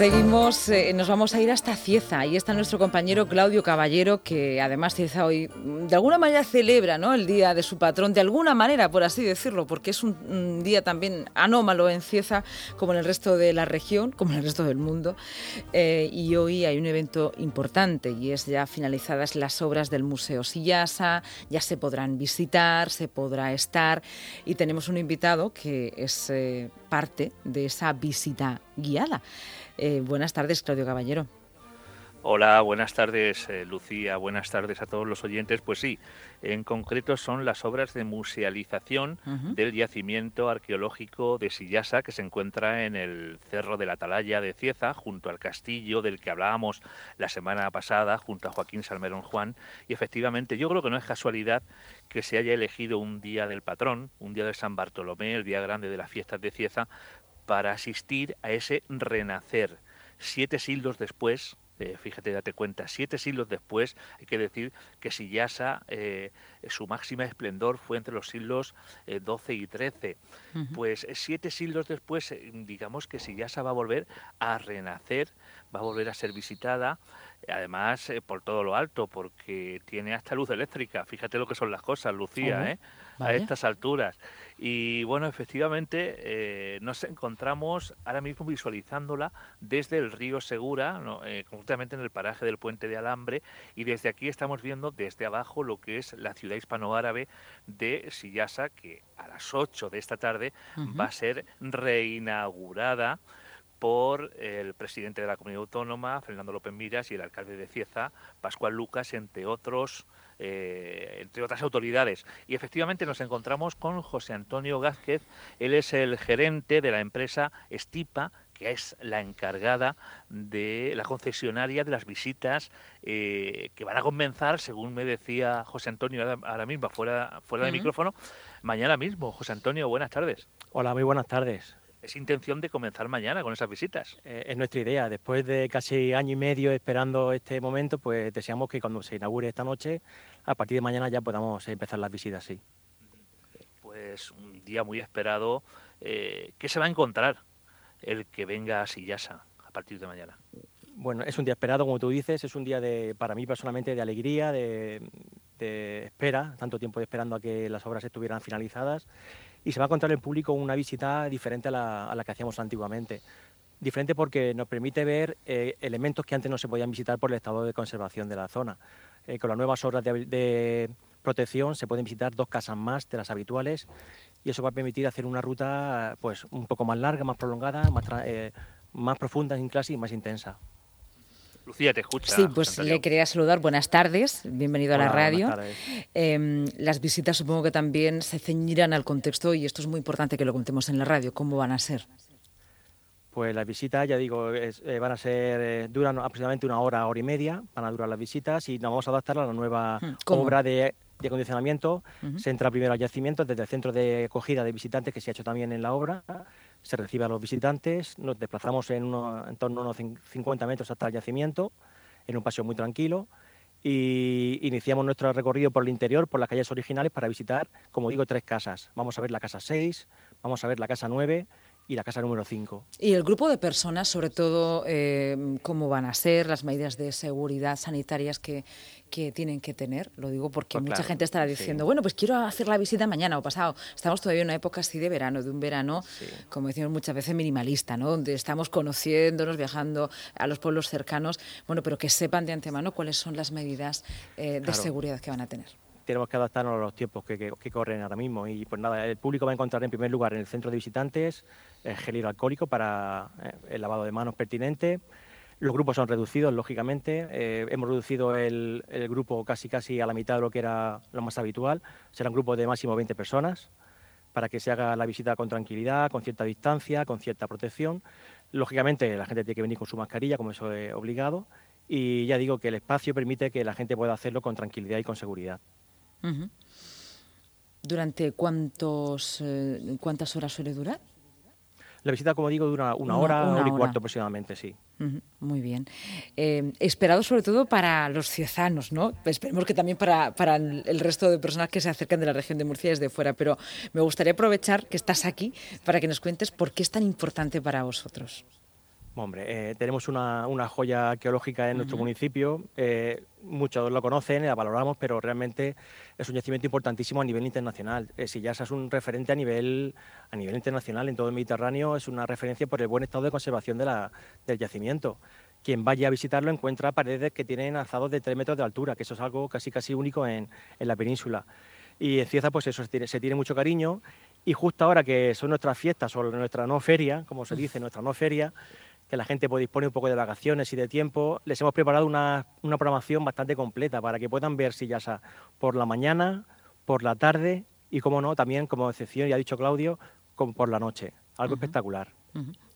Seguimos, eh, nos vamos a ir hasta Cieza. Ahí está nuestro compañero Claudio Caballero, que además Cieza hoy mm, de alguna manera celebra ¿no? el día de su patrón, de alguna manera, por así decirlo, porque es un, día también anómalo en Cieza, como en el resto de la región, como en el resto del mundo. Eh, y hoy hay un evento importante y es ya finalizadas las obras del Museo Sillasa, ya se podrán visitar, se podrá estar y tenemos un invitado que es eh, parte de esa visita guiada. Eh, buenas tardes, Claudio Caballero. Hola, buenas tardes eh, Lucía, buenas tardes a todos los oyentes. Pues sí, en concreto son las obras de musealización del yacimiento arqueológico de Sillasa que se encuentra en el Cerro de la Atalaya de Cieza, junto al castillo del que hablábamos la semana pasada, junto a Joaquín Salmerón Juan. Y efectivamente, yo creo que no es casualidad que se haya elegido un día del patrón, un día de San Bartolomé, el día grande de las fiestas de Cieza, para asistir a ese renacer. Siete siglos después, eh, fíjate, date cuenta, siete siglos después, hay que decir que Sillasa, eh, su máxima esplendor fue entre los siglos eh, y XIII. Pues siete siglos después, digamos que Sillasa va a volver a renacer, va a volver a ser visitada, además por todo lo alto, porque tiene hasta luz eléctrica. Fíjate lo que son las cosas, Lucía, ¿eh? a estas alturas. Y bueno, efectivamente eh, nos encontramos ahora mismo visualizándola desde el río Segura, eh, concretamente en el paraje del puente de Alambre, y desde aquí estamos viendo desde abajo lo que es la ciudad hispanoárabe de Sillasa, que a las 8 de esta tarde va a ser reinaugurada por el presidente de la comunidad autónoma, Fernando López Miras, y el alcalde de Cieza, Pascual Lucas, entre otros eh, entre otras autoridades. Y efectivamente nos encontramos con José Antonio Gázquez, él es el gerente de la empresa Estipa, que es la encargada de la concesionaria de las visitas eh, que van a comenzar, según me decía José Antonio ahora mismo, fuera, fuera de micrófono, mañana mismo. José Antonio, buenas tardes. Hola, muy buenas tardes es intención de comenzar mañana con esas visitas. Eh, es nuestra idea. Después de casi año y medio esperando este momento, pues deseamos que cuando se inaugure esta noche, a partir de mañana ya podamos empezar las visitas, sí. Pues un día muy esperado. Eh, ¿Qué se va a encontrar el que venga a Sillasa a partir de mañana? Bueno, es un día esperado, como tú dices, es un día de, para mí personalmente de alegría, de, de espera, tanto tiempo esperando a que las obras estuvieran finalizadas y se va a encontrar el público una visita diferente a la, que hacíamos antiguamente. Diferente porque nos permite ver eh, elementos que antes no se podían visitar por el estado de conservación de la zona. Eh, con las nuevas obras de, protección se pueden visitar dos casas más de las habituales y eso va a permitir hacer una ruta pues un poco más larga, más prolongada, más, eh, más profunda en clase y más intensa. Lucía, te escucha. Sí, pues le quería saludar. Buenas tardes, bienvenido a la radio. Em, las visitas supongo que también se ceñirán al contexto y esto es muy importante que lo contemos en la radio. ¿Cómo van a ser? Pues las visitas, ya digo, eh, van a ser, eh, duran aproximadamente una hora, hora y media, van a durar las visitas y nos vamos a adaptar a la nueva hmm, obra de, acondicionamiento. Se entra primero al yacimiento desde el centro de acogida de visitantes que se ha hecho también en la obra se recibe a los visitantes, nos desplazamos en, en torno a unos 50 metros hasta el yacimiento, en un paseo muy tranquilo, y iniciamos nuestro recorrido por el interior, por las calles originales, para visitar, como digo, tres casas. Vamos a ver la casa 6, vamos a ver la casa 9 y la casa número 5. ¿Y el grupo de personas, sobre todo, eh, cómo van a ser, las medidas de seguridad sanitarias que, que tienen que tener? Lo digo porque pues mucha gente estará diciendo, bueno, pues quiero hacer la visita mañana o pasado. Estamos todavía en una época así de verano, de un verano, como decimos muchas veces, minimalista, ¿no? Donde estamos conociéndonos, viajando a los pueblos cercanos, bueno, pero que sepan de antemano cuáles son las medidas eh, de seguridad que van a tener tenemos que adaptarnos a los tiempos que, corren ahora mismo. Y pues nada, el público va a encontrar en primer lugar en el centro de visitantes el gel hidroalcohólico para eh, el lavado de manos pertinente. Los grupos son reducidos, lógicamente. Eh, hemos reducido el, grupo casi casi a la mitad de lo que era lo más habitual. Será un grupo de máximo 20 personas para que se haga la visita con tranquilidad, con cierta distancia, con cierta protección. Lógicamente, la gente tiene que venir con su mascarilla, como eso es obligado. Y ya digo que el espacio permite que la gente pueda hacerlo con tranquilidad y con seguridad. ¿Durante cuántos, eh, cuántas horas suele durar? La visita, como digo, dura una, hora, una, hora y cuarto aproximadamente, sí. muy bien. Eh, esperado sobre todo para los ciezanos, ¿no? Esperemos que también para, para, el resto de personas que se acercan de la región de Murcia desde fuera, pero me gustaría aprovechar que estás aquí para que nos cuentes por qué es tan importante para vosotros. Hombre, eh, tenemos una, joya arqueológica en nuestro municipio, eh, muchos lo conocen, la valoramos, pero realmente es un yacimiento importantísimo a nivel internacional. Eh, Sillasa es un referente a nivel, a nivel internacional en todo el Mediterráneo, es una referencia por el buen estado de conservación de la, del yacimiento. Quien vaya a visitarlo encuentra paredes que tienen alzados de 3 metros de altura, que eso es algo casi casi único en, en la península. Y en Cieza, pues eso, se tiene, se tiene mucho cariño. Y justo ahora que son nuestras fiestas o nuestra no feria, como se dice, nuestra no feria, que la gente puede disponer un poco de vacaciones y de tiempo, les hemos preparado una, programación bastante completa para que puedan ver Sillasa por la mañana, por la tarde y, como no, también, como excepción, ya ha dicho Claudio, por la noche. Algo espectacular.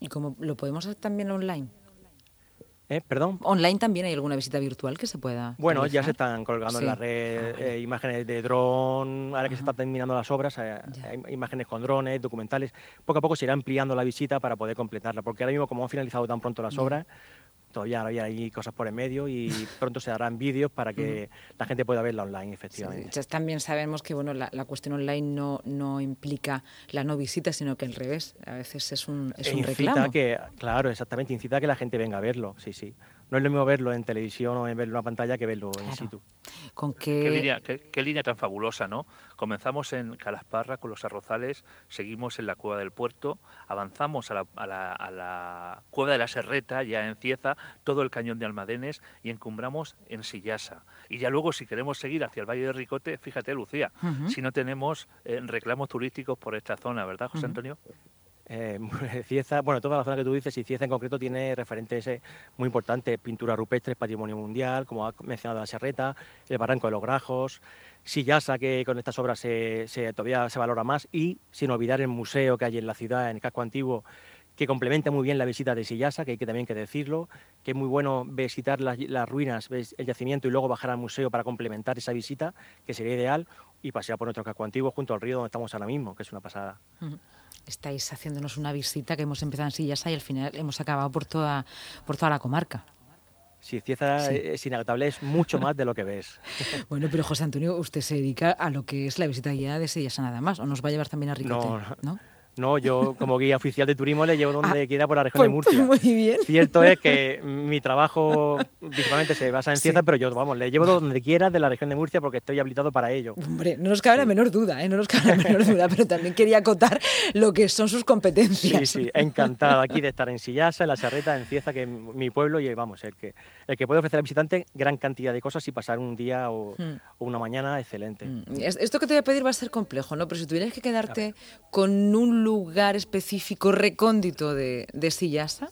¿Y cómo lo podemos hacer también online? ¿Eh? ¿Perdón? ¿Online también hay alguna visita virtual que se pueda? Bueno, ya se están colgando en la red ah, eh, imágenes de dron, ahora que se están terminando las obras, eh, imágenes con drones, documentales. Poco a poco se irá ampliando la visita para poder completarla, porque ahora mismo como han finalizado tan pronto las obras, todavía había ahí cosas por en medio y pronto se harán vídeos para que la gente pueda verla online, efectivamente. también sabemos que bueno, la, cuestión online no, no implica la no visita, sino que al revés, a veces es un, es un incita Que, claro, exactamente, incita a que la gente venga a verlo, sí, sí no es lo mismo verlo en televisión o en verlo en una pantalla que verlo en situ. ¿Con qué... línea, qué, línea, tan fabulosa, ¿no? Comenzamos en Calasparra con los arrozales, seguimos en la Cueva del Puerto, avanzamos a la, Cueva de la Serreta, ya en Cieza, todo el cañón de Almadenes y encumbramos en Sillasa. Y ya luego, si queremos seguir hacia el Valle de Ricote, fíjate, Lucía, si no tenemos eh, reclamos turísticos por esta zona, ¿verdad, José Antonio? Eh, Cieza, bueno, toda la zona que tú dices, y Cieza en concreto tiene referentes eh, muy importantes, pintura rupestre, patrimonio mundial, como ha mencionado la Serreta, el Barranco de los Grajos, Sillasa, que con estas obras se, todavía se valora más, y sin olvidar el museo que hay en la ciudad, en el casco antiguo, que complementa muy bien la visita de Sillasa, que hay que también que decirlo, que es muy bueno visitar las, ruinas, el yacimiento y luego bajar al museo para complementar esa visita, que sería ideal, y pasear por nuestro casco antiguo junto al río donde estamos ahora mismo, que es una pasada estáis haciéndonos una visita que hemos empezado en Sillasa y al final hemos acabado por toda, por toda la comarca. Sí, Cieza es inagotable, es mucho más de lo que ves. bueno, pero José Antonio, usted se dedica a lo que es la visita guiada de Sillasa nada más, o nos va a llevar también a Ricote, ¿no? ¿no? No, yo como guía oficial de turismo le llevo donde ah, quiera por la región de pues, Murcia. Muy bien. Cierto es que mi trabajo principalmente se basa en Cieza, pero yo, vamos, le llevo donde quiera de la región de Murcia porque estoy habilitado para ello. Hombre, no nos cabe la menor duda, ¿eh? No nos cabe la menor duda, pero también quería acotar lo que son sus competencias. Sí, sí, encantado aquí de estar en Sillasa, en La Serreta, en Cieza, que es mi pueblo, y vamos, el que, el que puede ofrecer al visitante gran cantidad de cosas y pasar un día o, hmm. una mañana excelente. Hmm. Esto que te voy a pedir va a ser complejo, ¿no? Pero si tuvieras que quedarte con un lugar específico recóndito de, de Sillasa?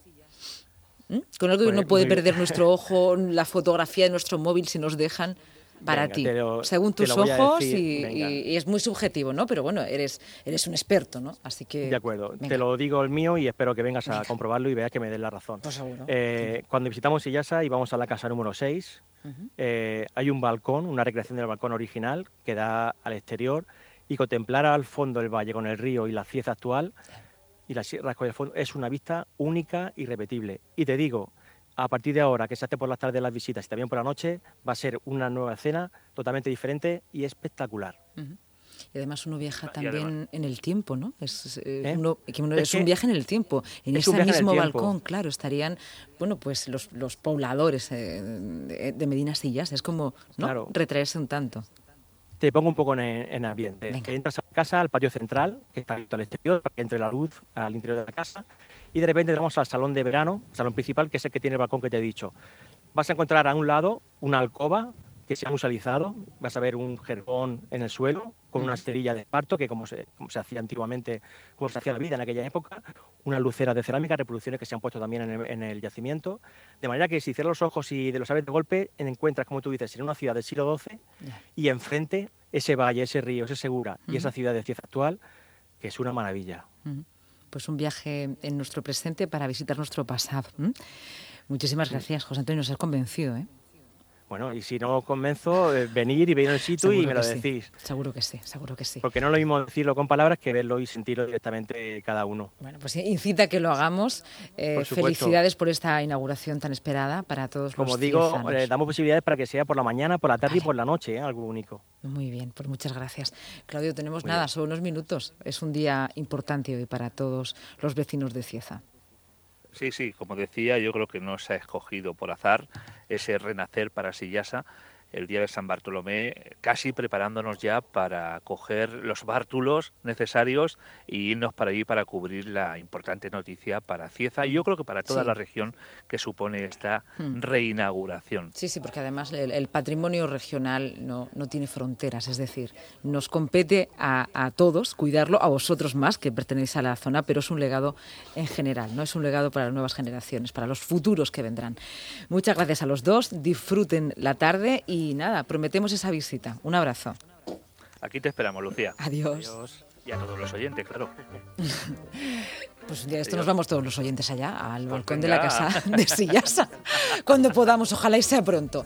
Con algo que no puede perder nuestro ojo, la fotografía de nuestro móvil si nos dejan para ti, según tus ojos y, es muy subjetivo, ¿no? Pero bueno, eres, eres un experto, ¿no? Así que... De acuerdo, te lo digo el mío y espero que vengas a comprobarlo y veas que me des la razón. Pues eh, cuando visitamos Sillasa y vamos a la casa número 6, eh, hay un balcón, una recreación del balcón original que da al exterior y contemplar al fondo el valle con el río y la cieza actual y la Sierra de Fondo es una vista única y repetible. Y te digo, a partir de ahora, que se hace por las tardes las visitas y también por la noche, va a ser una nueva escena totalmente diferente y espectacular. Y además uno viaja también en el tiempo, ¿no? Es, eh, ¿Eh? es, un viaje en el tiempo. En ese mismo balcón, claro, estarían, bueno, pues los, los pobladores eh, de, Medina Sillas. Es como, ¿no? Retraerse un tanto te pongo un poco en, ambiente. Entras a la casa, al patio central, que está abierto al exterior, para que entre la luz al interior de la casa, y de repente entramos al salón de verano, salón principal, que es el que tiene el balcón que te he dicho. Vas a encontrar a un lado una alcoba que se ha musealizado, vas a ver un jergón en el suelo con una esterilla de esparto, que como se, como se hacía antiguamente, como se hacía la vida en aquella época, una lucera de cerámica, reproducciones que se han puesto también en el, yacimiento, de manera que si cierras los ojos y de los aves de golpe, encuentras, como tú dices, en una ciudad del siglo XII y enfrente ese valle, ese río, ese Segura y esa ciudad de Cieza actual, que es una maravilla. Pues un viaje en nuestro presente para visitar nuestro pasado. Muchísimas gracias, José Antonio, nos has convencido. ¿eh? Bueno, y si no os convenzo, eh, venir y venir al sitio y me lo decís. Seguro que sí, seguro que sí. Porque no lo mismo decirlo con palabras que verlo y sentirlo directamente cada uno. Bueno, pues incita que lo hagamos. Eh, felicidades por esta inauguración tan esperada para todos Como los digo, eh, damos posibilidades para que sea por la mañana, por la tarde y por la noche, algo único. Muy bien, pues muchas gracias. Claudio, tenemos nada, solo unos minutos. Es un día importante hoy para todos los vecinos de Cieza. Sí, sí, como decía, yo creo que no se ha escogido por azar ese renacer para Sillasa el día de San Bartolomé, casi preparándonos ya para coger los bártulos necesarios y irnos para allí para cubrir la importante noticia para Cieza y yo creo que para toda la región que supone esta hmm. reinauguración. Sí, sí, porque además el, patrimonio regional no, no, tiene fronteras, es decir, nos compete a, a, todos cuidarlo, a vosotros más que pertenecéis a la zona, pero es un legado en general, no es un legado para las nuevas generaciones, para los futuros que vendrán. Muchas gracias a los dos, disfruten la tarde y y nada, prometemos esa visita. Un abrazo. Aquí te esperamos, Lucía. Adiós. Y a todos los oyentes, claro. Pues ya esto nos vamos todos los oyentes allá, al pues balcón de la casa de Sillasa, cuando podamos, ojalá y sea pronto.